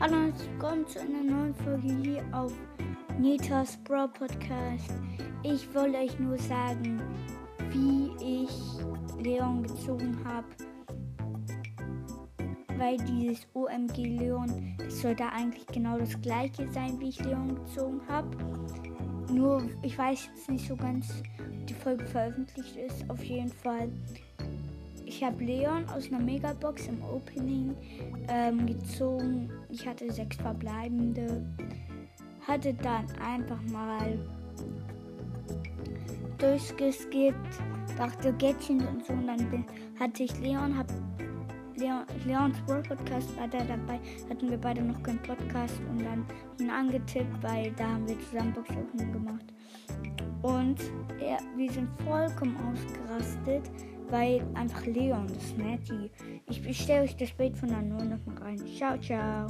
Hallo und willkommen zu einer neuen Folge hier auf Nitas Bro Podcast. Ich wollte euch nur sagen, wie ich Leon gezogen habe. Weil dieses OMG Leon, das soll da eigentlich genau das gleiche sein, wie ich Leon gezogen habe. Nur, ich weiß jetzt nicht so ganz, ob die Folge veröffentlicht ist. Auf jeden Fall ich habe Leon aus einer Megabox im Opening ähm, gezogen. Ich hatte sechs verbleibende. Hatte dann einfach mal durchgeskippt, dachte Gätchen und so. Und dann hatte ich Leon, hab Leon, Leons World Podcast war da dabei. Hatten wir beide noch keinen Podcast und dann ihn angetippt, weil da haben wir zusammen Boxopening gemacht. Und er, wir sind vollkommen ausgerastet weil einfach Leon, das ist Nettie. Ich bestelle euch das Bild von der Null nochmal rein. Ciao, ciao.